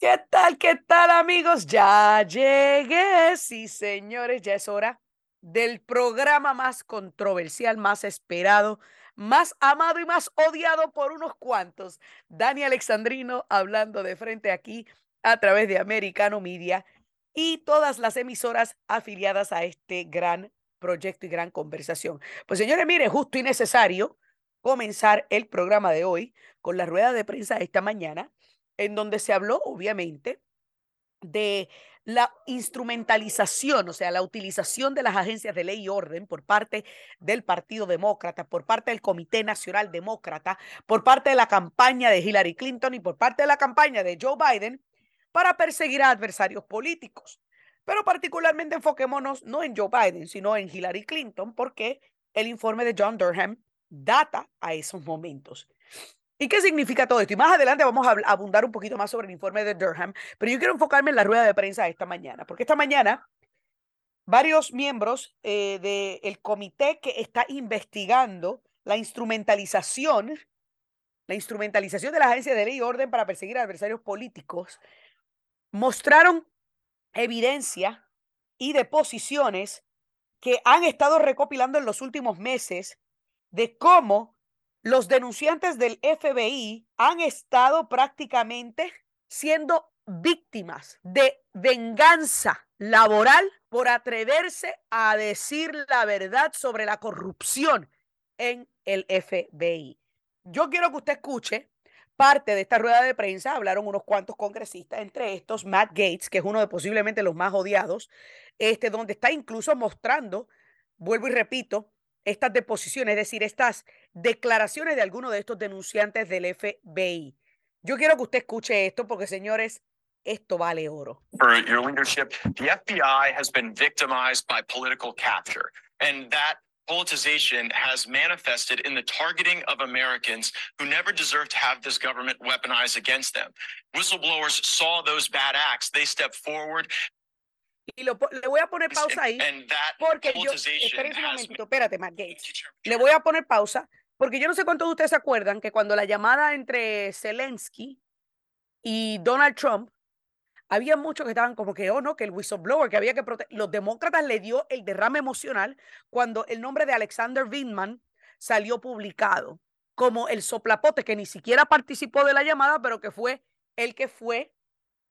¿Qué tal, qué tal, amigos? Ya llegué. Sí, señores, ya es hora del programa más controversial, más esperado, más amado y más odiado por unos cuantos. Dani Alexandrino hablando de frente aquí a través de Americano Media y todas las emisoras afiliadas a este gran proyecto y gran conversación. Pues señores, mire, justo y necesario comenzar el programa de hoy con la rueda de prensa de esta mañana en donde se habló, obviamente, de la instrumentalización, o sea, la utilización de las agencias de ley y orden por parte del Partido Demócrata, por parte del Comité Nacional Demócrata, por parte de la campaña de Hillary Clinton y por parte de la campaña de Joe Biden para perseguir a adversarios políticos. Pero particularmente enfoquémonos no en Joe Biden, sino en Hillary Clinton, porque el informe de John Durham data a esos momentos. ¿Y qué significa todo esto? Y más adelante vamos a abundar un poquito más sobre el informe de Durham, pero yo quiero enfocarme en la rueda de prensa de esta mañana, porque esta mañana varios miembros eh, del comité que está investigando la instrumentalización, la instrumentalización de la agencia de ley y orden para perseguir a adversarios políticos, mostraron evidencia y deposiciones que han estado recopilando en los últimos meses de cómo los denunciantes del FBI han estado prácticamente siendo víctimas de venganza laboral por atreverse a decir la verdad sobre la corrupción en el FBI. Yo quiero que usted escuche parte de esta rueda de prensa. Hablaron unos cuantos congresistas, entre estos Matt Gates, que es uno de posiblemente los más odiados, este, donde está incluso mostrando, vuelvo y repito, estas deposiciones, es decir, estas declaraciones de algunos de estos denunciantes del FBI. Yo quiero que usted escuche esto porque, señores, esto vale oro. For your leadership, the FBI has been victimized by political capture, and that politicization has manifested in the targeting of Americans who never deserve to have this government weaponized against them. Whistleblowers saw those bad acts. They stepped forward y lo, le voy a poner pausa ahí porque yo, un momentito, espérate, Matt Gates. Le voy a poner pausa porque yo no sé cuántos de ustedes se acuerdan que cuando la llamada entre Zelensky y Donald Trump, había muchos que estaban como que, oh no, que el whistleblower, que había que proteger. Los demócratas le dio el derrame emocional cuando el nombre de Alexander Vindman salió publicado como el soplapote que ni siquiera participó de la llamada, pero que fue el que fue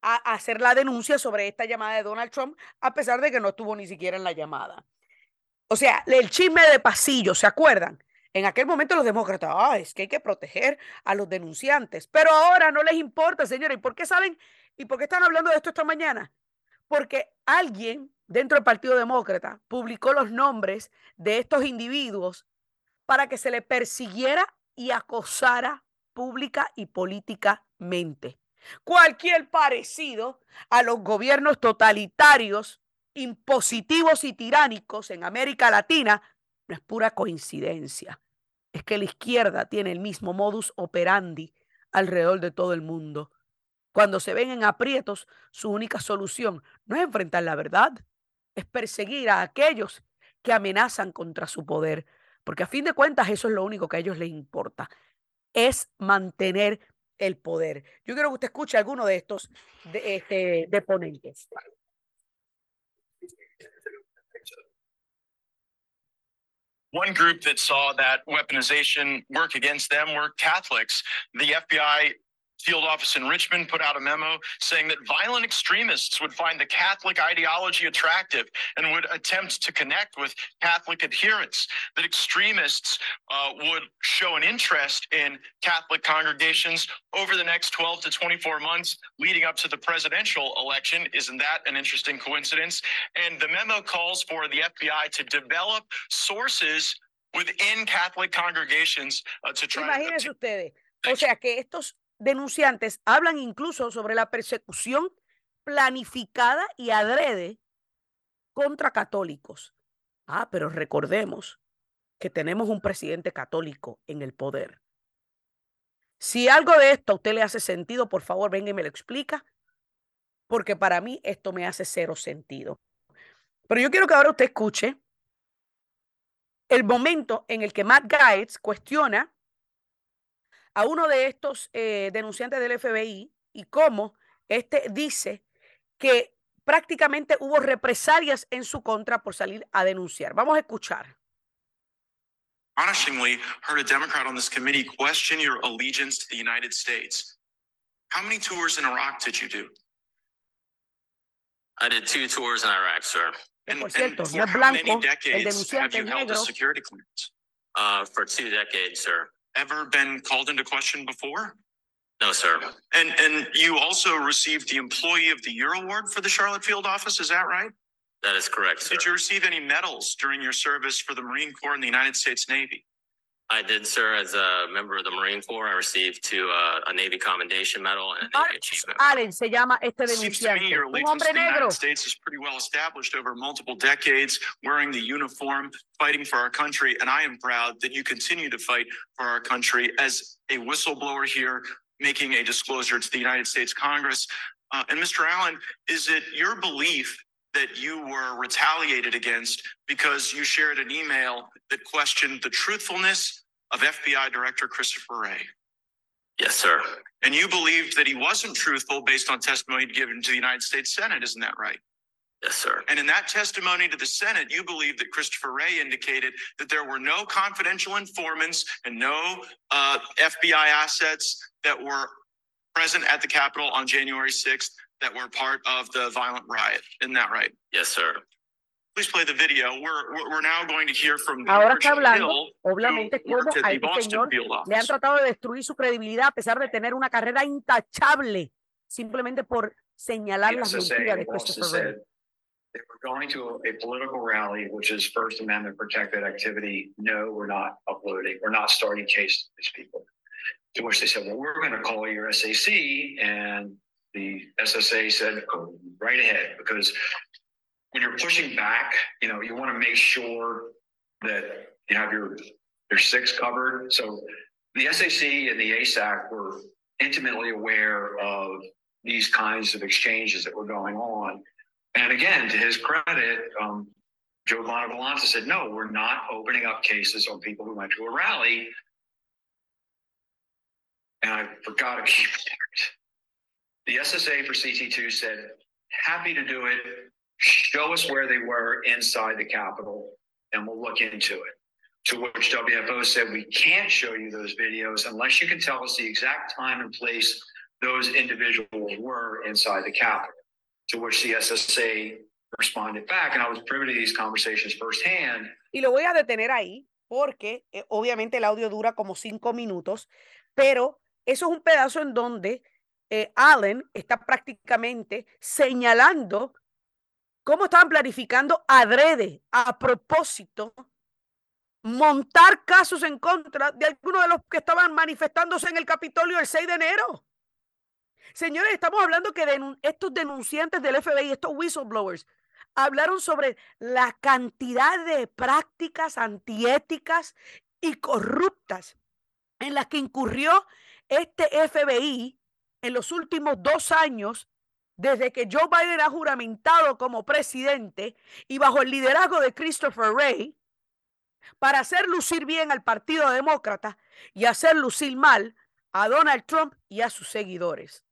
a hacer la denuncia sobre esta llamada de Donald Trump, a pesar de que no estuvo ni siquiera en la llamada. O sea, el chisme de pasillo, ¿se acuerdan? En aquel momento los demócratas, ah, es que hay que proteger a los denunciantes, pero ahora no les importa, señores. ¿Y por qué saben? ¿Y por qué están hablando de esto esta mañana? Porque alguien dentro del Partido Demócrata publicó los nombres de estos individuos para que se le persiguiera y acosara pública y políticamente. Cualquier parecido a los gobiernos totalitarios, impositivos y tiránicos en América Latina no es pura coincidencia. Es que la izquierda tiene el mismo modus operandi alrededor de todo el mundo. Cuando se ven en aprietos, su única solución no es enfrentar la verdad, es perseguir a aquellos que amenazan contra su poder, porque a fin de cuentas eso es lo único que a ellos les importa, es mantener el poder. Yo quiero que usted escuche alguno de estos de, este, de ponentes. One group that saw that weaponization work against them were Catholics. The FBI field office in Richmond put out a memo saying that violent extremists would find the Catholic ideology attractive and would attempt to connect with Catholic adherents, that extremists uh, would show an interest in Catholic congregations over the next 12 to 24 months leading up to the presidential election. Isn't that an interesting coincidence? And the memo calls for the FBI to develop sources within Catholic congregations uh, to try Imagínense to. ustedes. O sea que estos denunciantes hablan incluso sobre la persecución planificada y adrede contra católicos. Ah, pero recordemos que tenemos un presidente católico en el poder. Si algo de esto a usted le hace sentido, por favor, venga y me lo explica, porque para mí esto me hace cero sentido. Pero yo quiero que ahora usted escuche el momento en el que Matt Gaetz cuestiona a uno de estos eh, denunciantes del FBI y cómo este dice que prácticamente hubo represalias en su contra por salir a denunciar. Vamos a escuchar. astonishingly heard a Democrat on this committee question your allegiance to the United States. How many tours in Iraq did you do? I did two tours in Iraq, sir. Que, por cierto, for no es how many blanco, el decades have you es held a negro. security clearance? Uh, for two decades, sir. Ever been called into question before? No, sir. And and you also received the Employee of the Year award for the Charlotte Field office, is that right? That is correct, sir. Did you receive any medals during your service for the Marine Corps and the United States Navy? I did, sir, as a member of the Marine Corps. I received two, uh, a Navy Commendation Medal and a Navy Mark Achievement. Allen se llama este Seems to me denunciante. your Un allegiance hombre to the negro. United States is pretty well established over multiple decades, wearing the uniform, fighting for our country. And I am proud that you continue to fight for our country as a whistleblower here, making a disclosure to the United States Congress. Uh, and Mr. Allen, is it your belief that you were retaliated against because you shared an email that questioned the truthfulness of FBI Director Christopher Wray? Yes, sir. And you believed that he wasn't truthful based on testimony given to the United States Senate, isn't that right? Yes, sir. And in that testimony to the Senate, you believe that Christopher Wray indicated that there were no confidential informants and no uh, FBI assets that were present at the Capitol on January 6th that were part of the violent riot. Isn't that right? Yes, sir. Please play the video. We're, we're- we're now going to hear from Ahora está Richard hablando, Hill, obviamente, who worked cómo at a the este Boston señor field le han office. tratado de destruir su credibilidad a pesar de tener una carrera intachable, simplemente por señalar las The SSA mentiras de Christopher Wray. said They were going to a political rally, which is First Amendment protected activity. No, we're not uploading, we're not starting cases with these people. To which they said, well, we're going to call your SAC. And the SSA said, go right ahead, because when you're pushing back, you know, you want to make sure that you have your, your six covered. So the SAC and the ASAC were intimately aware of these kinds of exchanges that were going on. And again, to his credit, um, Joe Bonavolante said, no, we're not opening up cases on people who went to a rally. And I forgot to keep it. The SSA for CT2 said, happy to do it. Show us where they were inside the Capitol and we'll look into it. To which WFO said, we can't show you those videos unless you can tell us the exact time and place those individuals were inside the Capitol. To which the SSA responded back, and I was privy to these conversations firsthand. Y lo voy a detener ahí porque eh, obviamente el audio dura como cinco minutos, pero eso es un pedazo en donde eh, Allen está prácticamente señalando cómo estaban planificando adrede, a propósito, montar casos en contra de algunos de los que estaban manifestándose en el Capitolio el 6 de enero. Señores, estamos hablando que estos denunciantes del FBI, estos whistleblowers, hablaron sobre la cantidad de prácticas antiéticas y corruptas en las que incurrió este FBI en los últimos dos años, desde que Joe Biden ha juramentado como presidente y bajo el liderazgo de Christopher Wray, para hacer lucir bien al Partido Demócrata y hacer lucir mal a Donald Trump y a sus seguidores.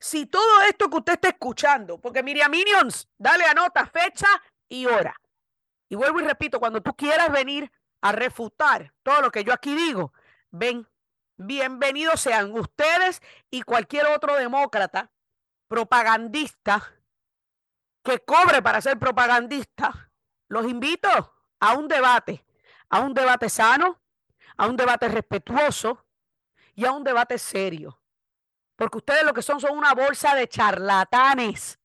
Si todo esto que usted está escuchando, porque Miriam Minions, dale a nota, fecha y hora. Y vuelvo y repito, cuando tú quieras venir a refutar todo lo que yo aquí digo, ven, bienvenidos sean ustedes y cualquier otro demócrata propagandista que cobre para ser propagandista. Los invito a un debate, a un debate sano, a un debate respetuoso y a un debate serio. Porque ustedes lo que son son una bolsa de charlatanes.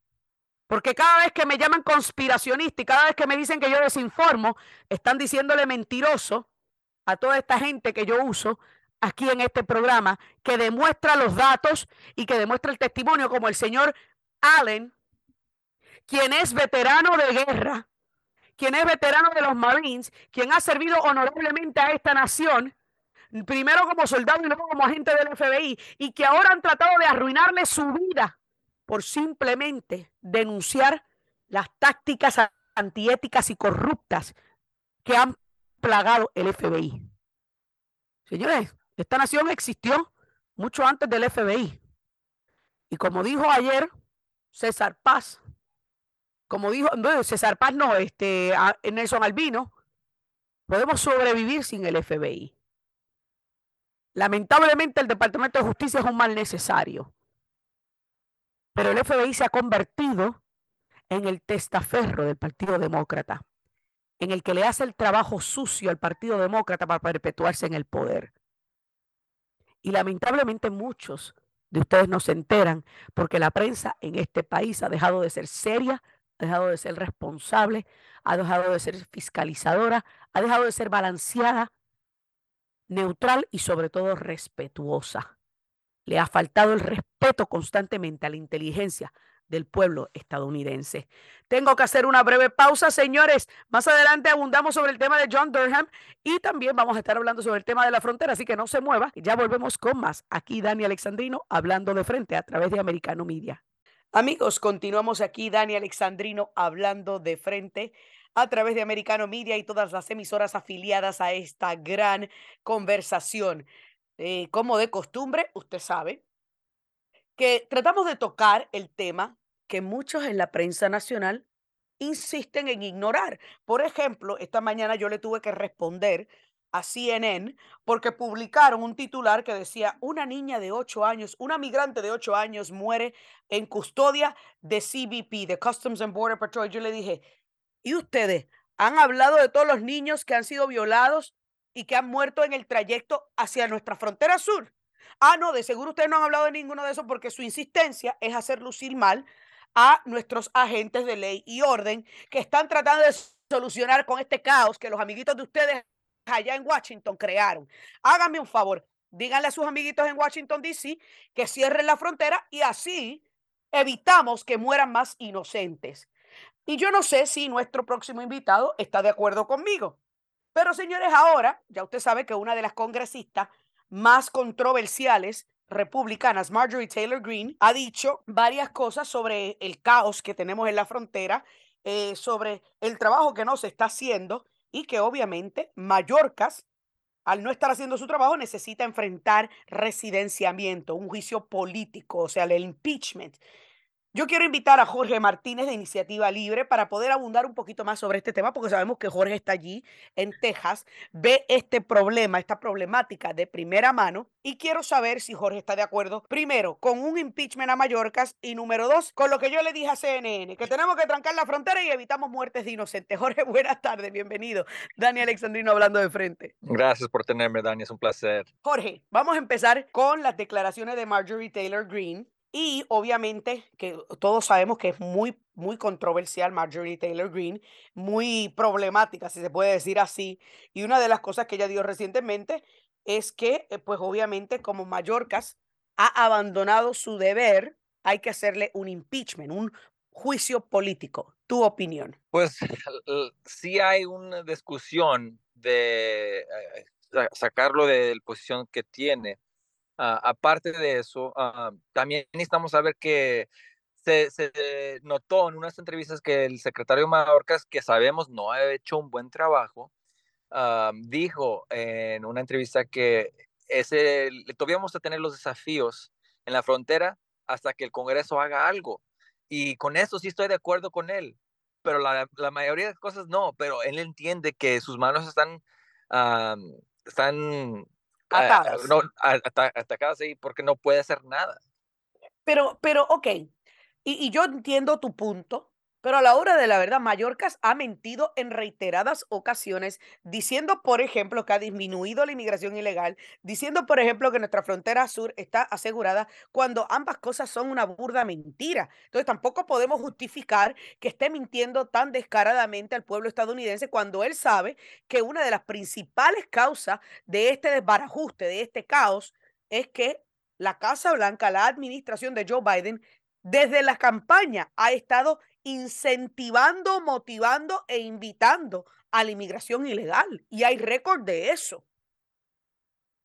Porque cada vez que me llaman conspiracionista y cada vez que me dicen que yo desinformo, están diciéndole mentiroso a toda esta gente que yo uso aquí en este programa, que demuestra los datos y que demuestra el testimonio, como el señor Allen, quien es veterano de guerra, quien es veterano de los Marines, quien ha servido honorablemente a esta nación, primero como soldado y luego como agente del FBI, y que ahora han tratado de arruinarle su vida por simplemente denunciar las tácticas antiéticas y corruptas que han plagado el FBI. Señores, esta nación existió mucho antes del FBI. Y como dijo ayer César Paz, como dijo, no, César Paz no, este, Nelson Albino, podemos sobrevivir sin el FBI. Lamentablemente el Departamento de Justicia es un mal necesario. Pero el FBI se ha convertido en el testaferro del Partido Demócrata, en el que le hace el trabajo sucio al Partido Demócrata para perpetuarse en el poder. Y lamentablemente muchos de ustedes no se enteran porque la prensa en este país ha dejado de ser seria, ha dejado de ser responsable, ha dejado de ser fiscalizadora, ha dejado de ser balanceada, neutral y sobre todo respetuosa. Le ha faltado el respeto constantemente a la inteligencia del pueblo estadounidense. Tengo que hacer una breve pausa, señores. Más adelante abundamos sobre el tema de John Durham y también vamos a estar hablando sobre el tema de la frontera, así que no se mueva. Ya volvemos con más. Aquí Dani Alexandrino hablando de frente a través de Americano Media. Amigos, continuamos aquí Dani Alexandrino hablando de frente a través de Americano Media y todas las emisoras afiliadas a esta gran conversación. Eh, como de costumbre, usted sabe que tratamos de tocar el tema que muchos en la prensa nacional insisten en ignorar. Por ejemplo, esta mañana yo le tuve que responder a CNN porque publicaron un titular que decía, una niña de 8 años, una migrante de 8 años muere en custodia de CBP, de Customs and Border Patrol. Yo le dije, ¿y ustedes han hablado de todos los niños que han sido violados y que han muerto en el trayecto hacia nuestra frontera sur? Ah, no, de seguro ustedes no han hablado de ninguno de eso porque su insistencia es hacer lucir mal a nuestros agentes de ley y orden que están tratando de solucionar con este caos que los amiguitos de ustedes allá en Washington crearon. Háganme un favor, díganle a sus amiguitos en Washington, D.C. que cierren la frontera y así evitamos que mueran más inocentes. Y yo no sé si nuestro próximo invitado está de acuerdo conmigo. Pero señores, ahora ya usted sabe que una de las congresistas más controversiales republicanas, Marjorie Taylor Greene, ha dicho varias cosas sobre el caos que tenemos en la frontera, eh, sobre el trabajo que no se está haciendo y que obviamente Mallorcas, al no estar haciendo su trabajo, necesita enfrentar residenciamiento, un juicio político, o sea, el impeachment. Yo quiero invitar a Jorge Martínez de Iniciativa Libre para poder abundar un poquito más sobre este tema, porque sabemos que Jorge está allí en Texas, ve este problema, esta problemática de primera mano, y quiero saber si Jorge está de acuerdo, primero, con un impeachment a Mallorcas, y número dos, con lo que yo le dije a CNN, que tenemos que trancar la frontera y evitamos muertes de inocentes. Jorge, buenas tardes, bienvenido. Dani Alexandrino hablando de frente. Gracias por tenerme, Dani, es un placer. Jorge, vamos a empezar con las declaraciones de Marjorie Taylor Greene y obviamente que todos sabemos que es muy, muy controversial Marjorie Taylor Greene, muy problemática, si se puede decir así. Y una de las cosas que ella dio recientemente es que, eh, pues obviamente, como Mallorcas ha abandonado su deber, hay que hacerle un impeachment, un juicio político. ¿Tu opinión? Pues sí hay una discusión de eh, sacarlo de la posición que tiene Ah, aparte de eso, ah, también necesitamos saber que se, notó en unas entrevistas que el secretario Mayorkas, que sabemos no ha hecho un buen trabajo, ah, dijo en una entrevista que ese, todavía vamos a tener los desafíos en la frontera hasta que el Congreso haga algo. Y con eso sí estoy de acuerdo con él, pero la, la mayoría de cosas no, pero él entiende que sus manos están, están Atadas. no, atacadas ahí porque no puede hacer nada. Pero, pero, ok, y, y yo entiendo tu punto, pero a la hora de la verdad, Mallorcas ha mentido en reiteradas ocasiones, diciendo, por ejemplo, que ha disminuido la inmigración ilegal, diciendo, por ejemplo, que nuestra frontera sur está asegurada, cuando ambas cosas son una burda mentira. Entonces, tampoco podemos justificar que esté mintiendo tan descaradamente al pueblo estadounidense cuando él sabe que una de las principales causas de este desbarajuste, de este caos, es que la Casa Blanca, la administración de Joe Biden, desde la campaña ha estado incentivando, motivando e invitando a la inmigración ilegal. Y hay récord de eso.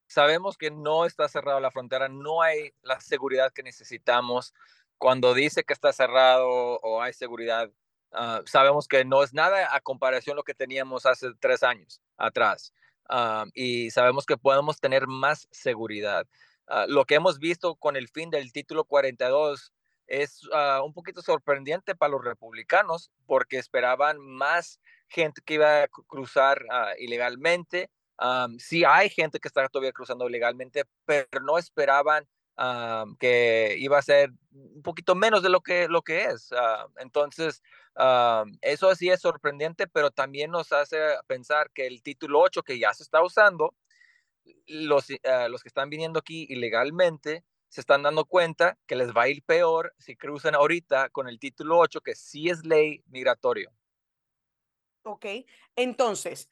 Sabemos que no está cerrada la frontera, no hay la seguridad que necesitamos. Cuando dice que está cerrado o hay seguridad, ah, sabemos que no es nada a comparación a lo que teníamos hace tres años atrás. Ah, y sabemos que podemos tener más seguridad. ah, lo que hemos visto con el fin del título 42 es ah, un poquito sorprendente para los republicanos porque esperaban más gente que iba a cruzar ah, ilegalmente. sí hay gente que está todavía cruzando ilegalmente, pero no esperaban que iba a ser un poquito menos de lo que, lo que es. entonces, eso sí es sorprendente, pero también nos hace pensar que el título 8 que ya se está usando, los, los que están viniendo aquí ilegalmente, se están dando cuenta que les va a ir peor si cruzan ahorita con el título 8, que sí es ley migratorio. Ok, entonces,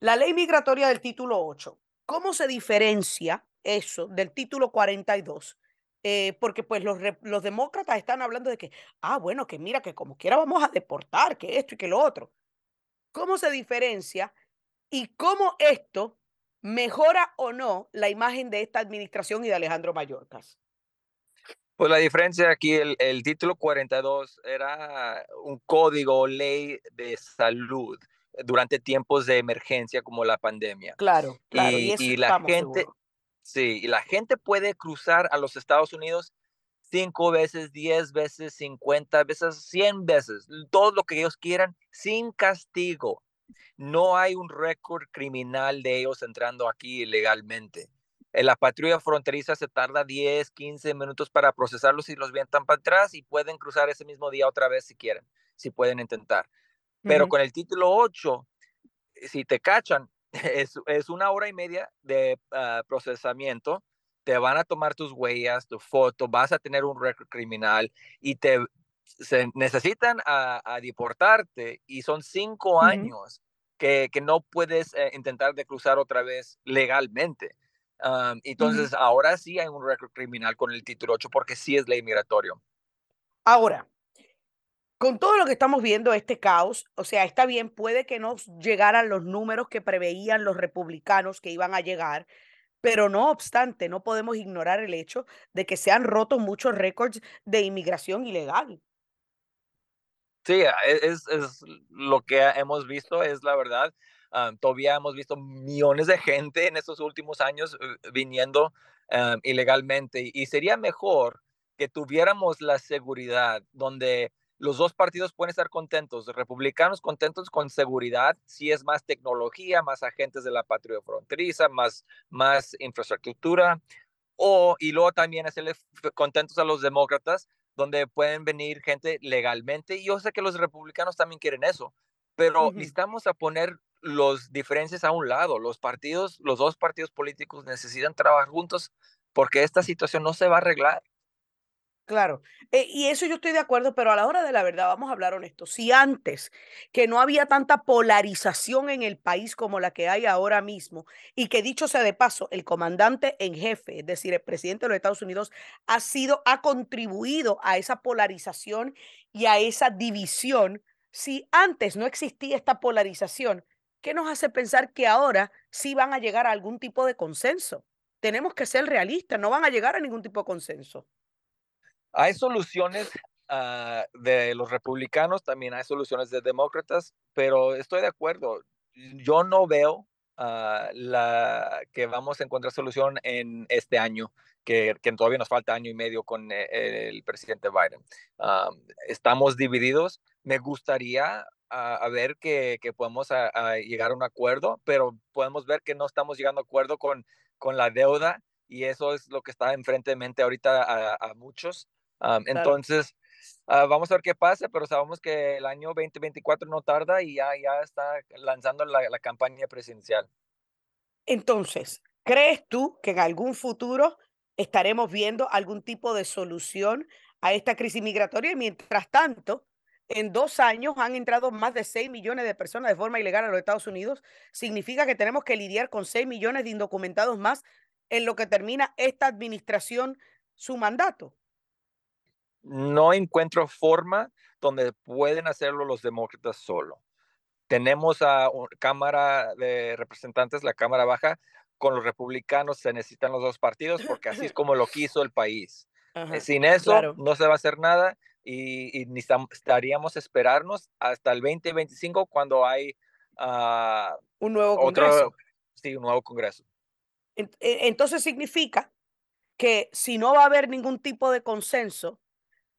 la ley migratoria del título 8, ¿cómo se diferencia eso del título 42? Eh, porque pues los, los demócratas están hablando de que, ah, bueno, que mira, que como quiera vamos a deportar, que esto y que lo otro. ¿Cómo se diferencia y cómo esto mejora o no la imagen de esta administración y de Alejandro Mayorkas? Pues la diferencia aquí, el, el título 42 era un código, ley de salud durante tiempos de emergencia como la pandemia. Claro, claro. Y, y, la gente, sí, y la gente puede cruzar a los Estados Unidos cinco veces, diez veces, cincuenta veces, cien veces, todo lo que ellos quieran, sin castigo no hay un récord criminal de ellos entrando aquí ilegalmente. En la patrulla fronteriza se tarda 10, 15 minutos para procesarlos y los vientan para atrás y pueden cruzar ese mismo día otra vez si quieren, si pueden intentar. Pero con el título 8, si te cachan, es, una hora y media de ah, procesamiento, te van a tomar tus huellas, tu foto, vas a tener un récord criminal y te se necesitan a, deportarte y son cinco años que, no puedes eh, intentar de cruzar otra vez legalmente. entonces, ahora sí hay un récord criminal con el título 8 porque sí es ley migratorio. Ahora, con todo lo que estamos viendo, este caos, o sea, está bien, puede que no llegaran los números que preveían los republicanos que iban a llegar, pero no obstante, no podemos ignorar el hecho de que se han roto muchos récords de inmigración ilegal. Sí, e, es, es, lo que hemos visto, es la verdad. todavía hemos visto millones de gente en estos últimos años eh, viniendo ilegalmente y sería mejor que tuviéramos la seguridad donde los dos partidos pueden estar contentos, republicanos contentos con seguridad, si es más tecnología, más agentes de la patria fronteriza, más, más infraestructura, o, y luego también hacerle contentos a los demócratas donde pueden venir gente legalmente. Y yo sé que los republicanos también quieren eso, pero necesitamos a poner los diferencias a un lado. Los partidos, los dos partidos políticos necesitan trabajar juntos porque esta situación no se va a arreglar. Claro, eh, y eso yo estoy de acuerdo, pero a la hora de la verdad, vamos a hablar honesto, si antes que no había tanta polarización en el país como la que hay ahora mismo, y que dicho sea de paso, el comandante en jefe, es decir, el presidente de los Estados Unidos, ha sido, ha contribuido a esa polarización y a esa división, si antes no existía esta polarización, ¿qué nos hace pensar que ahora sí van a llegar a algún tipo de consenso? Tenemos que ser realistas, no van a llegar a ningún tipo de consenso. Hay soluciones ah, de los republicanos, también hay soluciones de demócratas, pero estoy de acuerdo. Yo no veo ah, la, que vamos a encontrar solución en este año, que, que todavía nos falta año y medio con eh, el, presidente Biden. Ah, estamos divididos. Me gustaría a, ver que, que podemos llegar a un acuerdo, pero podemos ver que no estamos llegando a acuerdo con, con la deuda y eso es lo que está enfrente de mente ahorita a, a muchos. Entonces, ah, vamos a ver qué pasa, pero sabemos que el año 2024 no tarda y ya, ya está lanzando la, la campaña presidencial. Entonces, ¿crees tú que en algún futuro estaremos viendo algún tipo de solución a esta crisis migratoria? Y mientras tanto, en dos años han entrado más de 6 millones de personas de forma ilegal a los Estados Unidos. Significa que tenemos que lidiar con 6 millones de indocumentados más en lo que termina esta administración su mandato no encuentro forma donde pueden hacerlo los demócratas solo. Tenemos a Cámara de Representantes, la Cámara Baja, con los republicanos se necesitan los dos partidos porque así es como lo quiso el país. Eh, sin eso no se va a hacer nada y, y estaríamos esperarnos hasta el 2025 cuando hay ah, un nuevo Congreso. sí, un nuevo Congreso. E, entonces significa que si no va a haber ningún tipo de consenso,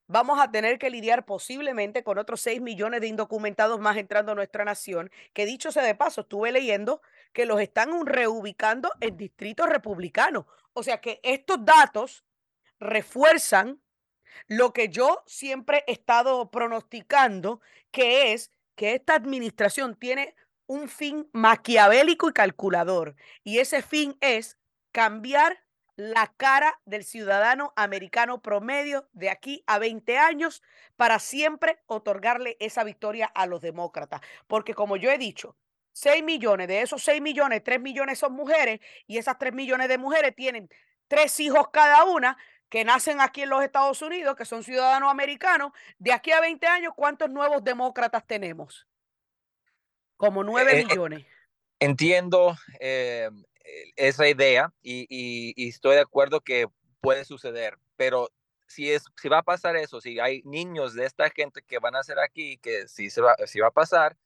vamos a tener que lidiar posiblemente con otros 6 millones de indocumentados más entrando a nuestra nación, que dicho sea de paso, estuve leyendo que los están reubicando en distritos republicanos. O sea que estos datos refuerzan lo que yo siempre he estado pronosticando, que es que esta administración tiene un fin maquiavélico y calculador. Y ese fin es cambiar la cara del ciudadano americano promedio de aquí a 20 años para siempre otorgarle esa victoria a los demócratas. Porque como yo he dicho, 6 millones, de esos 6 millones, 3 millones son mujeres y esas 3 millones de mujeres tienen tres hijos cada una que nacen aquí en los Estados Unidos, que son ciudadanos americanos. De aquí a 20 años, ¿cuántos nuevos demócratas tenemos? Como 9 eh, eh, millones. Entiendo eh, esa idea y, estoy de acuerdo que puede suceder, pero si, es, si va a pasar eso, si hay niños de esta gente que van a ser aquí, que si, va a pasar,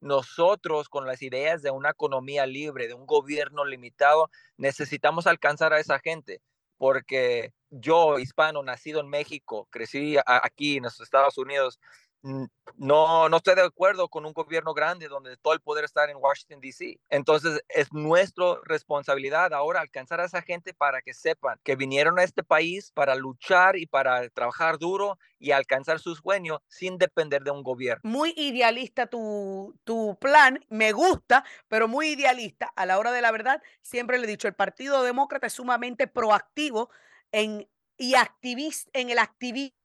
nosotros con las ideas de una economía libre, de un gobierno limitado, necesitamos alcanzar a esa gente, porque yo, hispano, nacido en México, crecí aquí en los Estados Unidos, no, no estoy de acuerdo con un gobierno grande donde todo el poder está en Washington, D.C. Entonces es nuestra responsabilidad ahora alcanzar a esa gente para que sepan que vinieron a este país para luchar y para trabajar duro y alcanzar sus sueños sin depender de un gobierno. Muy idealista tu, tu plan, me gusta, pero muy idealista. A la hora de la verdad, siempre le he dicho, el Partido Demócrata es sumamente proactivo en, y activista, en el activismo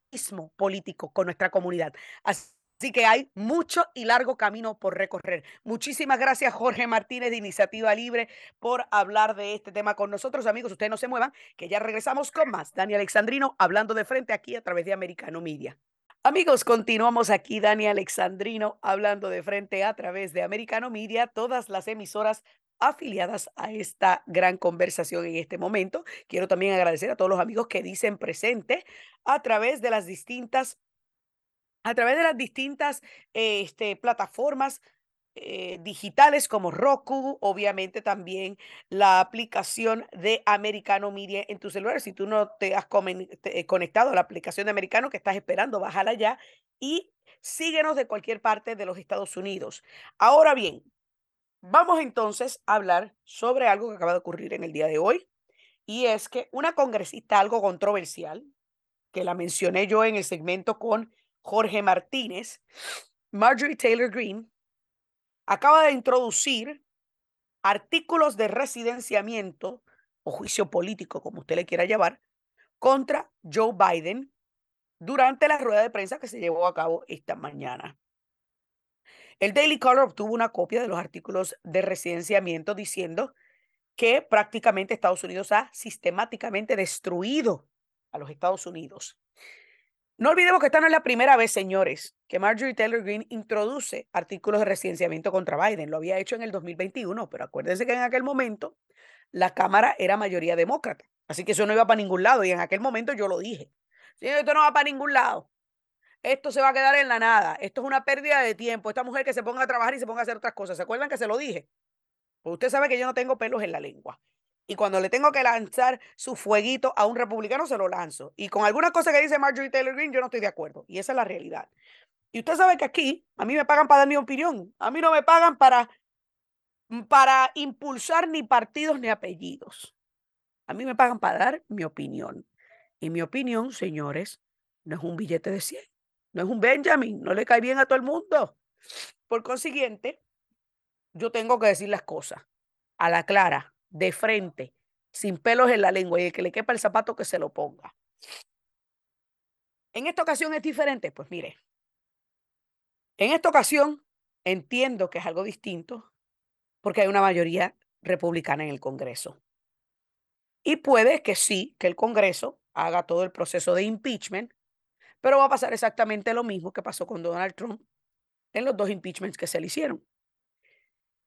político con nuestra comunidad. Así que hay mucho y largo camino por recorrer. Muchísimas gracias, Jorge Martínez de Iniciativa Libre, por hablar de este tema con nosotros. Amigos, ustedes no se muevan, que ya regresamos con más. Dani Alexandrino hablando de frente aquí a través de Americano Media. Amigos, continuamos aquí, Dani Alexandrino, hablando de frente a través de Americano Media, todas las emisoras afiliadas a esta gran conversación en este momento. Quiero también agradecer a todos los amigos que dicen presente a través de las distintas a través de las distintas este, plataformas eh, digitales como Roku, obviamente también la aplicación de Americano Media en tu celular. Si tú no te has eh, conectado a la aplicación de Americano que estás esperando, bájala ya y síguenos de cualquier parte de los Estados Unidos. Ahora bien, Vamos entonces a hablar sobre algo que acaba de ocurrir en el día de hoy, y es que una congresista algo controversial, que la mencioné yo en el segmento con Jorge Martínez, Marjorie Taylor Greene, acaba de introducir artículos de residenciamiento o juicio político, como usted le quiera llamar, contra Joe Biden durante la rueda de prensa que se llevó a cabo esta mañana. El Daily Caller obtuvo una copia de los artículos de residenciamiento diciendo que prácticamente Estados Unidos ha sistemáticamente destruido a los Estados Unidos. No olvidemos que esta no es la primera vez, señores, que Marjorie Taylor Greene introduce artículos de residenciamiento contra Biden. Lo había hecho en el 2021, pero acuérdense que en aquel momento la Cámara era mayoría demócrata. Así que eso no iba para ningún lado y en aquel momento yo lo dije. Sí, esto no va para ningún lado esto se va a quedar en la nada, esto es una pérdida de tiempo, esta mujer que se ponga a trabajar y se ponga a hacer otras cosas. ¿Se acuerdan que se lo dije? Pues usted sabe que yo no tengo pelos en la lengua. Y cuando le tengo que lanzar su fueguito a un republicano, se lo lanzo. Y con alguna cosa que dice Marjorie Taylor Greene, yo no estoy de acuerdo. Y esa es la realidad. Y usted sabe que aquí a mí me pagan para dar mi opinión. A mí no me pagan para, para impulsar ni partidos ni apellidos. A mí me pagan para dar mi opinión. Y mi opinión, señores, no es un billete de 100. No es un Benjamin, no le cae bien a todo el mundo. Por consiguiente, yo tengo que decir las cosas a la clara, de frente, sin pelos en la lengua y el que le quepa el zapato que se lo ponga. En esta ocasión es diferente, pues mire, en esta ocasión entiendo que es algo distinto porque hay una mayoría republicana en el Congreso. Y puede que sí, que el Congreso haga todo el proceso de impeachment pero va a pasar exactamente lo mismo que pasó con Donald Trump en los dos impeachments que se le hicieron.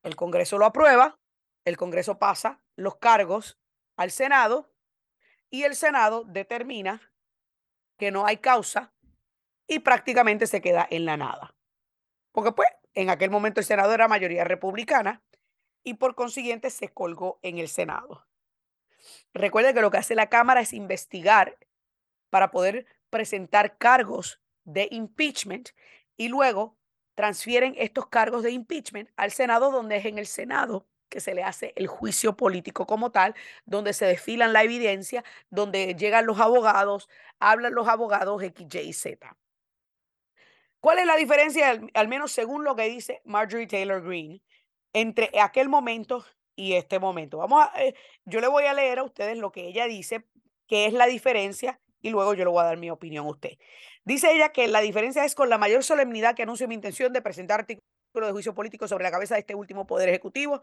El Congreso lo aprueba, el Congreso pasa los cargos al Senado y el Senado determina que no hay causa y prácticamente se queda en la nada. Porque pues en aquel momento el Senado era mayoría republicana y por consiguiente se colgó en el Senado. Recuerde que lo que hace la Cámara es investigar para poder presentar cargos de impeachment y luego transfieren estos cargos de impeachment al Senado, donde es en el Senado que se le hace el juicio político como tal, donde se desfilan la evidencia, donde llegan los abogados, hablan los abogados X, Y Z. ¿Cuál es la diferencia, al, menos según lo que dice Marjorie Taylor Greene, entre aquel momento y este momento? Vamos a, eh, yo le voy a leer a ustedes lo que ella dice, que es la diferencia, y luego yo le voy a dar mi opinión a usted. Dice ella que la diferencia es con la mayor solemnidad que anuncio mi intención de presentar artículos de juicio político sobre la cabeza de este último poder ejecutivo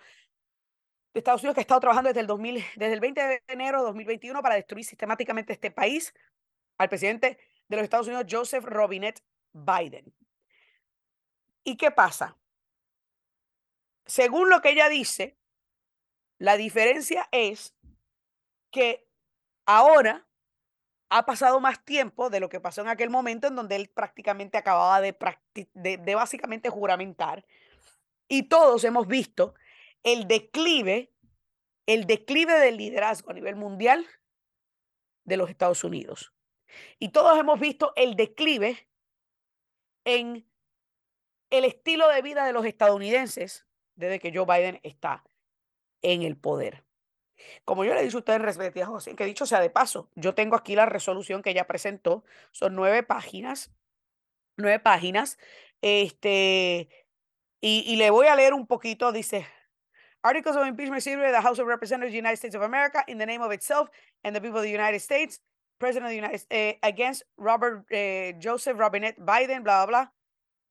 de Estados Unidos que ha estado trabajando desde el, 2000, desde el 20 de enero de 2021 para destruir sistemáticamente este país al presidente de los Estados Unidos, Joseph Robinette Biden. ¿Y qué pasa? Según lo que ella dice, la diferencia es que ahora ha pasado más tiempo de lo que pasó en aquel momento en donde él prácticamente acababa de, de, de básicamente juramentar. Y todos hemos visto el declive, el declive del liderazgo a nivel mundial de los Estados Unidos. Y todos hemos visto el declive en el estilo de vida de los estadounidenses desde que Joe Biden está en el poder. Como yo le dije a usted en que dicho sea de paso, yo tengo aquí la resolución que ella presentó, son nueve páginas, nueve páginas, este, y, y le voy a leer un poquito, dice, Articles of impeachment received by the House of Representatives of the United States of America in the name of itself and the people of the United States, President of the United States, uh, against Robert uh, Joseph Robinette Biden, blah, blah, blah.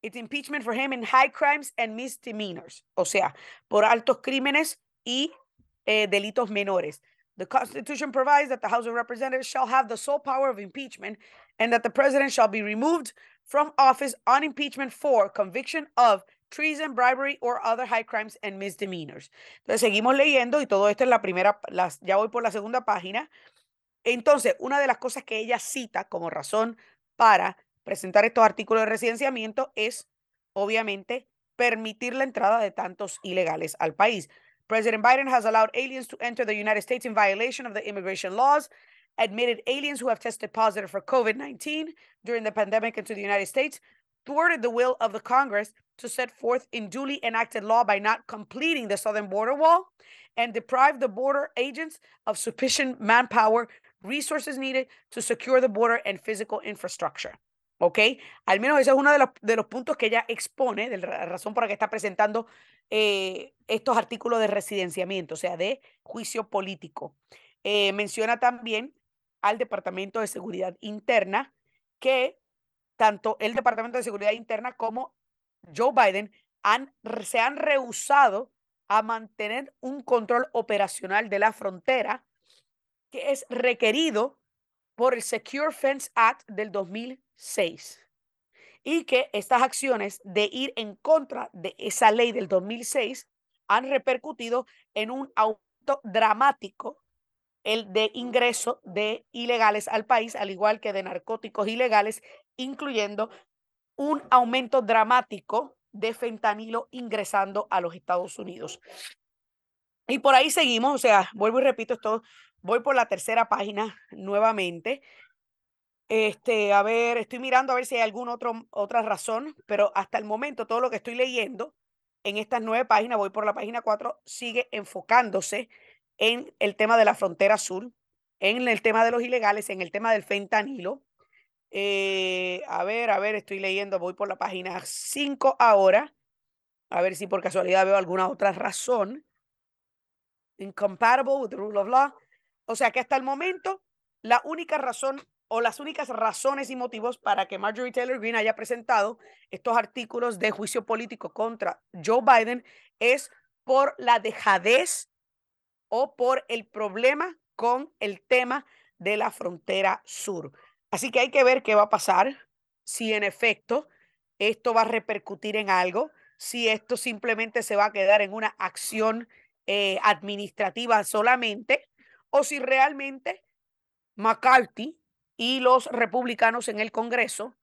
It's impeachment for him in high crimes and misdemeanors, o sea, por altos crímenes y eh, delitos menores. The Constitution provides that the House of Representatives shall have the sole power of impeachment and that the president shall be removed from office on impeachment for conviction of treason, bribery or other high crimes and misdemeanors. Entonces seguimos leyendo y todo esto es la primera, las, ya voy por la segunda página. Entonces, una de las cosas que ella cita como razón para presentar estos artículos de residenciamiento es, obviamente, permitir la entrada de tantos ilegales al país. President Biden has allowed aliens to enter the United States in violation of the immigration laws, admitted aliens who have tested positive for COVID 19 during the pandemic into the United States, thwarted the will of the Congress to set forth in duly enacted law by not completing the southern border wall, and deprived the border agents of sufficient manpower, resources needed to secure the border and physical infrastructure. ¿Ok? Al menos ese es uno de los, de los puntos que ella expone, de la razón por la que está presentando eh, estos artículos de residenciamiento, o sea, de juicio político. Eh, menciona también al Departamento de Seguridad Interna que tanto el Departamento de Seguridad Interna como Joe Biden han, se han rehusado a mantener un control operacional de la frontera que es requerido por el Secure Fence Act del 2006 y que estas acciones de ir en contra de esa ley del 2006 han repercutido en un aumento dramático el de ingreso de ilegales al país, al igual que de narcóticos ilegales, incluyendo un aumento dramático de fentanilo ingresando a los Estados Unidos. Y por ahí seguimos, o sea, vuelvo y repito esto, voy por la tercera página nuevamente. Este, a ver, estoy mirando a ver si hay alguna otra razón, pero hasta el momento todo lo que estoy leyendo en estas nueve páginas, voy por la página cuatro, sigue enfocándose en el tema de la frontera sur, en el tema de los ilegales, en el tema del fentanilo. Eh, a ver, a ver, estoy leyendo, voy por la página 5 ahora, a ver si por casualidad veo alguna otra razón. Incompatible with the rule of law. O sea que hasta el momento, la única razón o las únicas razones y motivos para que Marjorie Taylor Greene haya presentado estos artículos de juicio político contra Joe Biden es por la dejadez o por el problema con el tema de la frontera sur. Así que hay que ver qué va a pasar, si en efecto esto va a repercutir en algo, si esto simplemente se va a quedar en una acción eh, administrativa solamente, o si realmente McCarthy y los republicanos en el Congreso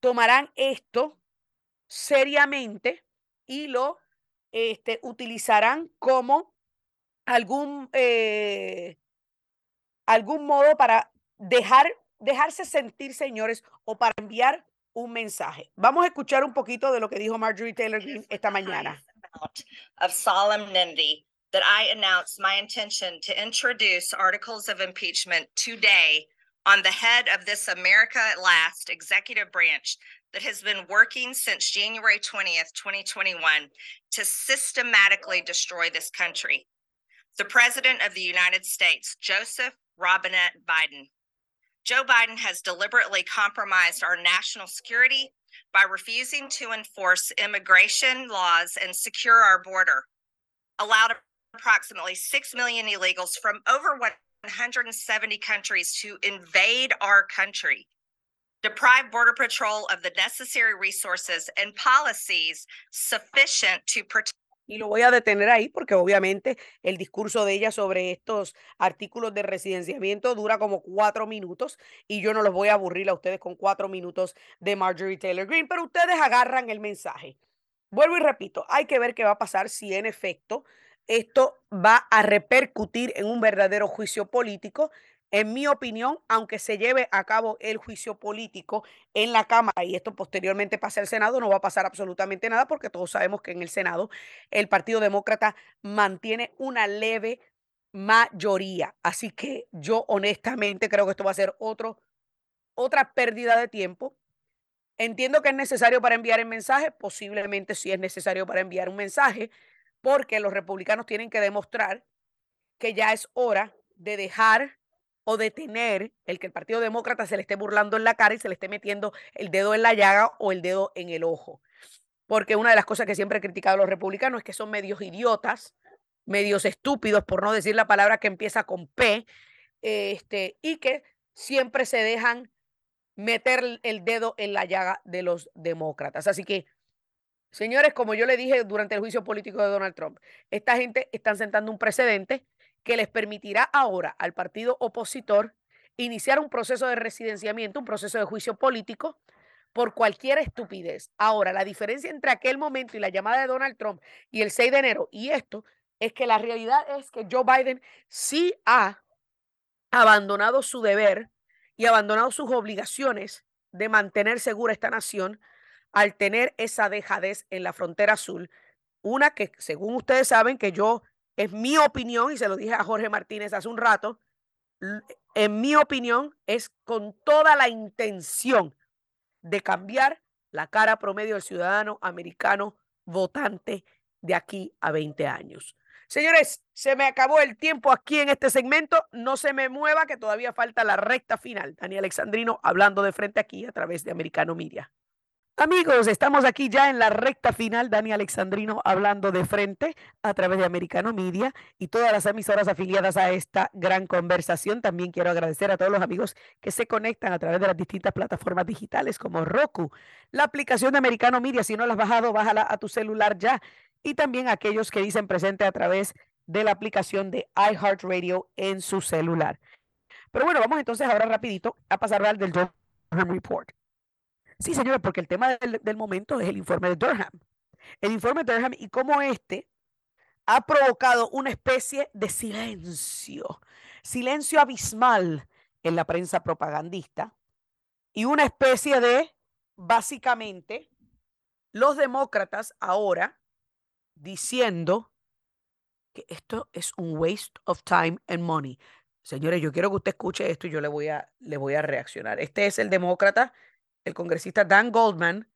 tomarán esto seriamente y lo este, utilizarán como algún, eh, algún modo para dejar, dejarse sentir, señores, o para enviar un mensaje. Vamos a escuchar un poquito de lo que dijo Marjorie Taylor Greene esta mañana. On the head of this America at Last executive branch that has been working since January 20th, 2021 to systematically destroy this country. The President of the United States, Joseph Robinette Biden. Joe Biden has deliberately compromised our national security by refusing to enforce immigration laws and secure our border, allowed approximately 6 million illegals from over 170 countries to invade our country, deprive Border Patrol of the necessary resources and policies sufficient to protect. Y lo voy a detener ahí porque obviamente el discurso de ella sobre estos artículos de residenciamiento dura como cuatro minutos y yo no los voy a aburrir a ustedes con cuatro minutos de Marjorie Taylor Greene, pero ustedes agarran el mensaje. Vuelvo y repito, hay que ver qué va a pasar si en efecto esto va a repercutir en un verdadero juicio político. En mi opinión, aunque se lleve a cabo el juicio político en la Cámara y esto posteriormente pase al Senado, no va a pasar absolutamente nada porque todos sabemos que en el Senado el Partido Demócrata mantiene una leve mayoría. Así que yo honestamente creo que esto va a ser otro, otra pérdida de tiempo. Entiendo que es necesario para enviar el mensaje, posiblemente sí es necesario para enviar un mensaje, porque los republicanos tienen que demostrar que ya es hora de dejar o detener el que el Partido Demócrata se le esté burlando en la cara y se le esté metiendo el dedo en la llaga o el dedo en el ojo. Porque una de las cosas que siempre he criticado a los republicanos es que son medios idiotas, medios estúpidos, por no decir la palabra que empieza con P, este, y que siempre se dejan meter el dedo en la llaga de los demócratas. Así que Señores, como yo le dije durante el juicio político de Donald Trump, esta gente está sentando un precedente que les permitirá ahora al partido opositor iniciar un proceso de residenciamiento, un proceso de juicio político por cualquier estupidez. Ahora, la diferencia entre aquel momento y la llamada de Donald Trump y el 6 de enero y esto es que la realidad es que Joe Biden sí ha abandonado su deber y abandonado sus obligaciones de mantener segura esta nación al tener esa dejadez en la frontera azul, una que según ustedes saben que yo, es mi opinión, y se lo dije a Jorge Martínez hace un rato, en mi opinión es con toda la intención de cambiar la cara promedio del ciudadano americano votante de aquí a 20 años. Señores, se me acabó el tiempo aquí en este segmento. No se me mueva que todavía falta la recta final. Daniel Alexandrino hablando de frente aquí a través de Americano Media. Amigos, estamos aquí ya en la recta final. Dani Alexandrino hablando de frente a través de Americano Media y todas las emisoras afiliadas a esta gran conversación. También quiero agradecer a todos los amigos que se conectan a través de las distintas plataformas digitales como Roku, la aplicación de Americano Media. Si no la has bajado, bájala a tu celular ya. Y también a aquellos que dicen presente a través de la aplicación de iHeartRadio en su celular. Pero bueno, vamos entonces ahora rapidito a pasar al del Durham Report. Sí, señores, porque el tema del, momento es el informe de Durham. El informe de Durham y cómo este ha provocado una especie de silencio, silencio abismal en la prensa propagandista y una especie de, básicamente, los demócratas ahora diciendo que esto es un waste of time and money. Señores, yo quiero que usted escuche esto y yo le voy a, le voy a reaccionar. Este es el demócrata el congresista Dan Goldman,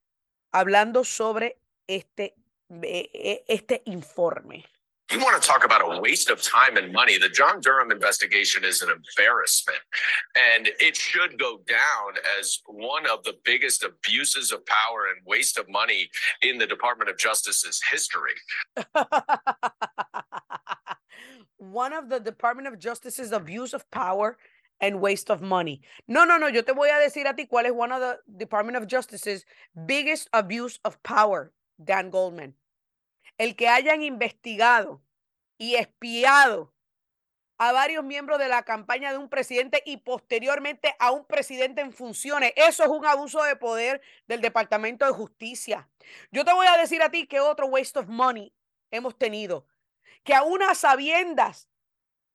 hablando sobre este, e, e, este informe. You want to talk about a waste of time and money. The John Durham investigation is an embarrassment, and it should go down as one of the biggest abuses of power and waste of money in the Department of Justice's history. one of the Department of Justice's abuse of power and waste of money. No, no, no, yo te voy a decir a ti cuál es one of the Department of Justice's biggest abuse of power, Dan Goldman. El que hayan investigado y espiado a varios miembros de la campaña de un presidente y posteriormente a un presidente en funciones. Eso es un abuso de poder del Departamento de Justicia. Yo te voy a decir a ti que otro waste of money hemos tenido, que a unas sabiendas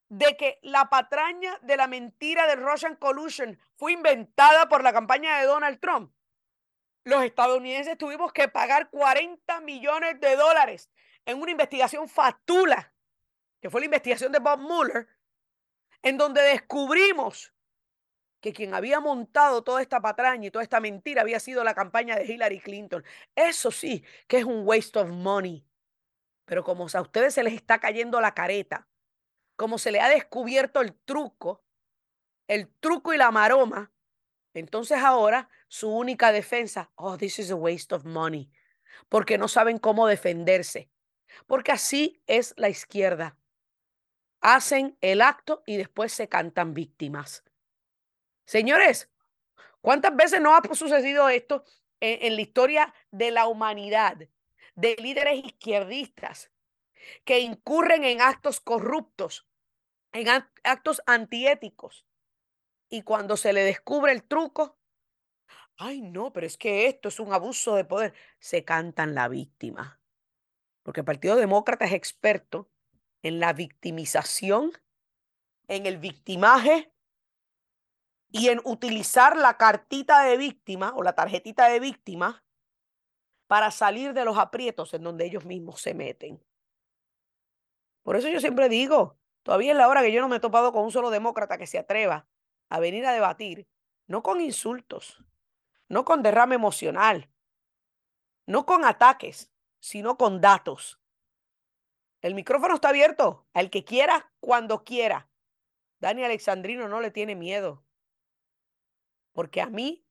de que la patraña de la mentira del Russian Collusion fue inventada por la campaña de Donald Trump, los estadounidenses tuvimos que pagar 40 millones de dólares en una investigación fatula, que fue la investigación de Bob Mueller, en donde descubrimos que quien había montado toda esta patraña y toda esta mentira había sido la campaña de Hillary Clinton. Eso sí, que es un waste of money. Pero como a ustedes se les está cayendo la careta, como se le ha descubierto el truco, el truco y la maroma, entonces ahora su única defensa, oh, this is a waste of money, porque no saben cómo defenderse. Porque así es la izquierda. Hacen el acto y después se cantan víctimas. Señores, ¿cuántas veces no ha sucedido esto en, en la historia de la humanidad? De líderes izquierdistas que incurren en actos corruptos, en actos antiéticos. Y cuando se le descubre el truco, ay no, pero es que esto es un abuso de poder, se cantan la víctima. Porque el Partido Demócrata es experto en la victimización, en el victimaje y en utilizar la cartita de víctima o la tarjetita de víctima para salir de los aprietos en donde ellos mismos se meten. Por eso yo siempre digo, todavía es la hora que yo no me he topado con un solo demócrata que se atreva a venir a debatir, no con insultos, no con derrame emocional, no con ataques, sino con datos. El micrófono está abierto al que quiera, cuando quiera. Dani Alexandrino no le tiene miedo, porque a mí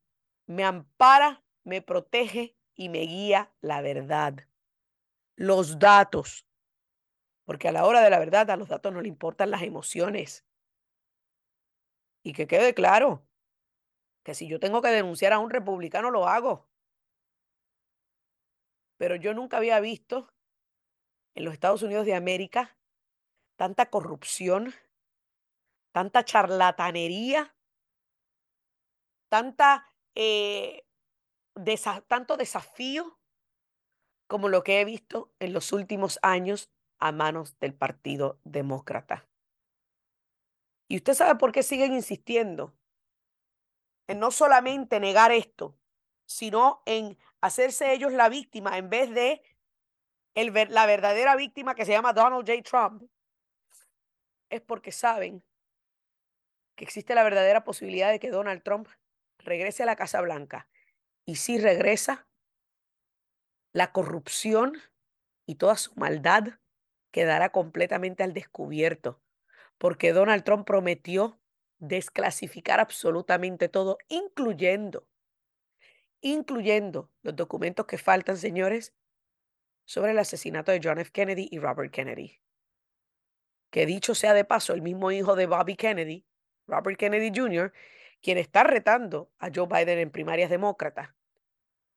me ampara, me protege y me guía la verdad. Los datos. Porque a la hora de la verdad a los datos no le importan las emociones. Y que quede claro que si yo tengo que denunciar a un republicano, lo hago. Pero yo nunca había visto en los Estados Unidos de América tanta corrupción, tanta charlatanería, tanta, eh, tanto desafío como lo que he visto en los últimos años a manos del Partido Demócrata. Y usted sabe por qué siguen insistiendo en no solamente negar esto, sino en hacerse ellos la víctima en vez de el, la verdadera víctima que se llama Donald J. Trump. Es porque saben que existe la verdadera posibilidad de que Donald Trump regrese a la Casa Blanca. Y si regresa, la corrupción y toda su maldad quedará completamente al descubierto porque Donald Trump prometió desclasificar absolutamente todo, incluyendo, incluyendo los documentos que faltan, señores, sobre el asesinato de John F. Kennedy y Robert Kennedy. Que dicho sea de paso, el mismo hijo de Bobby Kennedy, Robert Kennedy Jr., quien está retando a Joe Biden en primarias demócratas,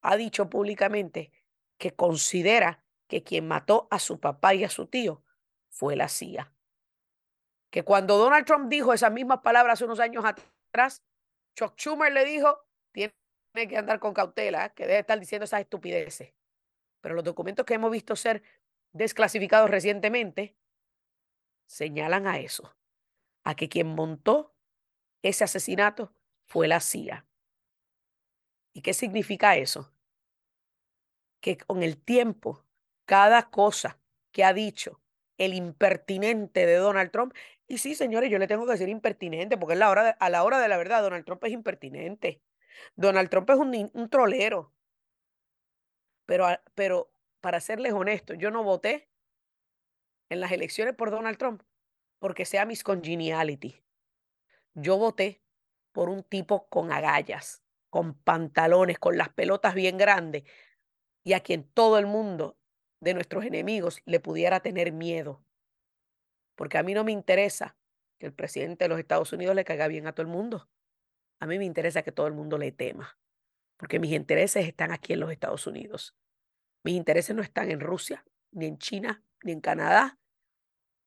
ha dicho públicamente que considera que quien mató a su papá y a su tío fue la CIA que cuando Donald Trump dijo esas mismas palabras hace unos años atrás, Chuck Schumer le dijo, tiene que andar con cautela, que debe estar diciendo esas estupideces. Pero los documentos que hemos visto ser desclasificados recientemente señalan a eso, a que quien montó ese asesinato fue la CIA. ¿Y qué significa eso? Que con el tiempo, cada cosa que ha dicho el impertinente de Donald Trump y sí, señores, yo le tengo que decir impertinente, porque la hora a la hora de la verdad, Donald Trump es impertinente. Donald Trump es un, un trolero. Pero, pero para serles honesto, yo no voté en las elecciones por Donald Trump porque sea mis congeniality. Yo voté por un tipo con agallas, con pantalones, con las pelotas bien grandes y a quien todo el mundo de nuestros enemigos le pudiera tener miedo porque a mí no me interesa que el presidente de los Estados Unidos le caiga bien a todo el mundo. A mí me interesa que todo el mundo le tema, porque mis intereses están aquí en los Estados Unidos. Mis intereses no están en Rusia, ni en China, ni en Canadá,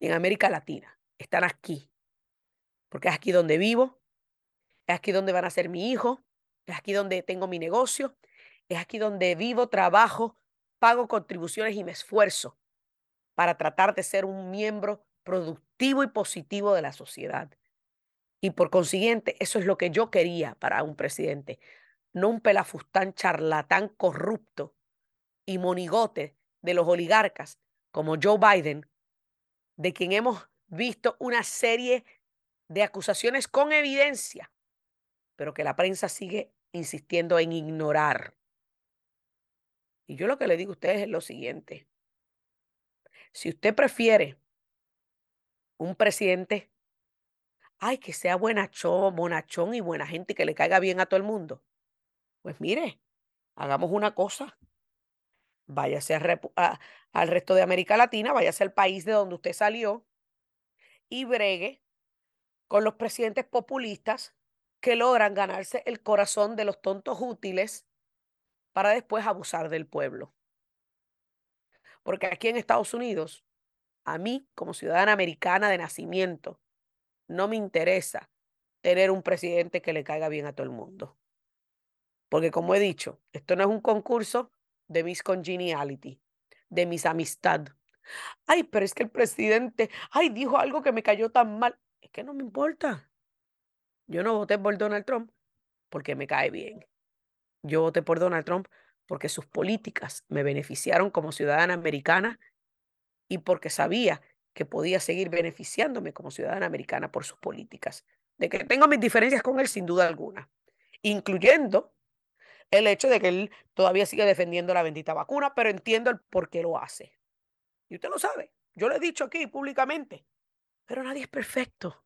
ni en América Latina. Están aquí, porque es aquí donde vivo, es aquí donde van a ser mi hijo, es aquí donde tengo mi negocio, es aquí donde vivo, trabajo, pago contribuciones y me esfuerzo para tratar de ser un miembro productivo y positivo de la sociedad. Y por consiguiente, eso es lo que yo quería para un presidente, no un pelafustán charlatán corrupto y monigote de los oligarcas como Joe Biden, de quien hemos visto una serie de acusaciones con evidencia, pero que la prensa sigue insistiendo en ignorar. Y yo lo que le digo a ustedes es lo siguiente. Si usted prefiere un presidente, ay, que sea buenachón, bonachón y buena gente, que le caiga bien a todo el mundo, pues mire, hagamos una cosa. Váyase al resto de América Latina, váyase al país de donde usted salió y bregue con los presidentes populistas que logran ganarse el corazón de los tontos útiles para después abusar del pueblo. Porque aquí en Estados Unidos, a mí como ciudadana americana de nacimiento, no me interesa tener un presidente que le caiga bien a todo el mundo. Porque como he dicho, esto no es un concurso de mis congeniality, de mis amistad. Ay, pero es que el presidente, ay, dijo algo que me cayó tan mal. Es que no me importa. Yo no voté por Donald Trump porque me cae bien. Yo voté por Donald Trump porque sus políticas me beneficiaron como ciudadana americana y porque sabía que podía seguir beneficiándome como ciudadana americana por sus políticas. De que tengo mis diferencias con él sin duda alguna, incluyendo el hecho de que él todavía sigue defendiendo la bendita vacuna, pero entiendo el por qué lo hace. Y usted lo sabe, yo lo he dicho aquí públicamente, pero nadie es perfecto.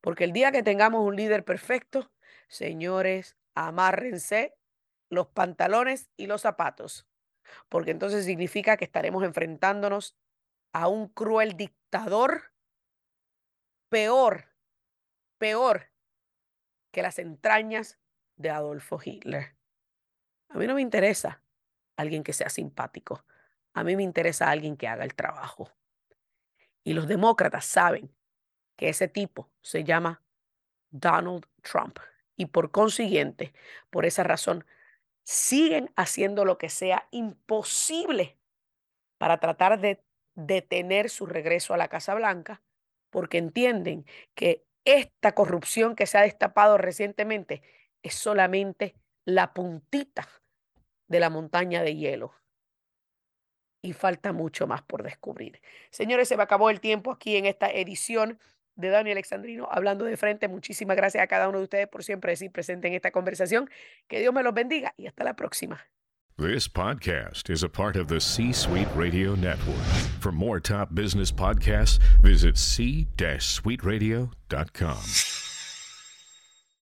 Porque el día que tengamos un líder perfecto, señores, amárrense los pantalones y los zapatos, porque entonces significa que estaremos enfrentándonos a un cruel dictador peor, peor que las entrañas de Adolfo Hitler. A mí no me interesa alguien que sea simpático, a mí me interesa alguien que haga el trabajo. Y los demócratas saben que ese tipo se llama Donald Trump. Y por consiguiente, por esa razón, siguen haciendo lo que sea imposible para tratar de detener su regreso a la Casa Blanca, porque entienden que esta corrupción que se ha destapado recientemente es solamente la puntita de la montaña de hielo y falta mucho más por descubrir. Señores, se me acabó el tiempo aquí en esta edición de Dani Alexandrino hablando de frente. Muchísimas gracias a cada uno de ustedes por siempre decir presente en esta conversación. Que Dios me los bendiga y hasta la próxima.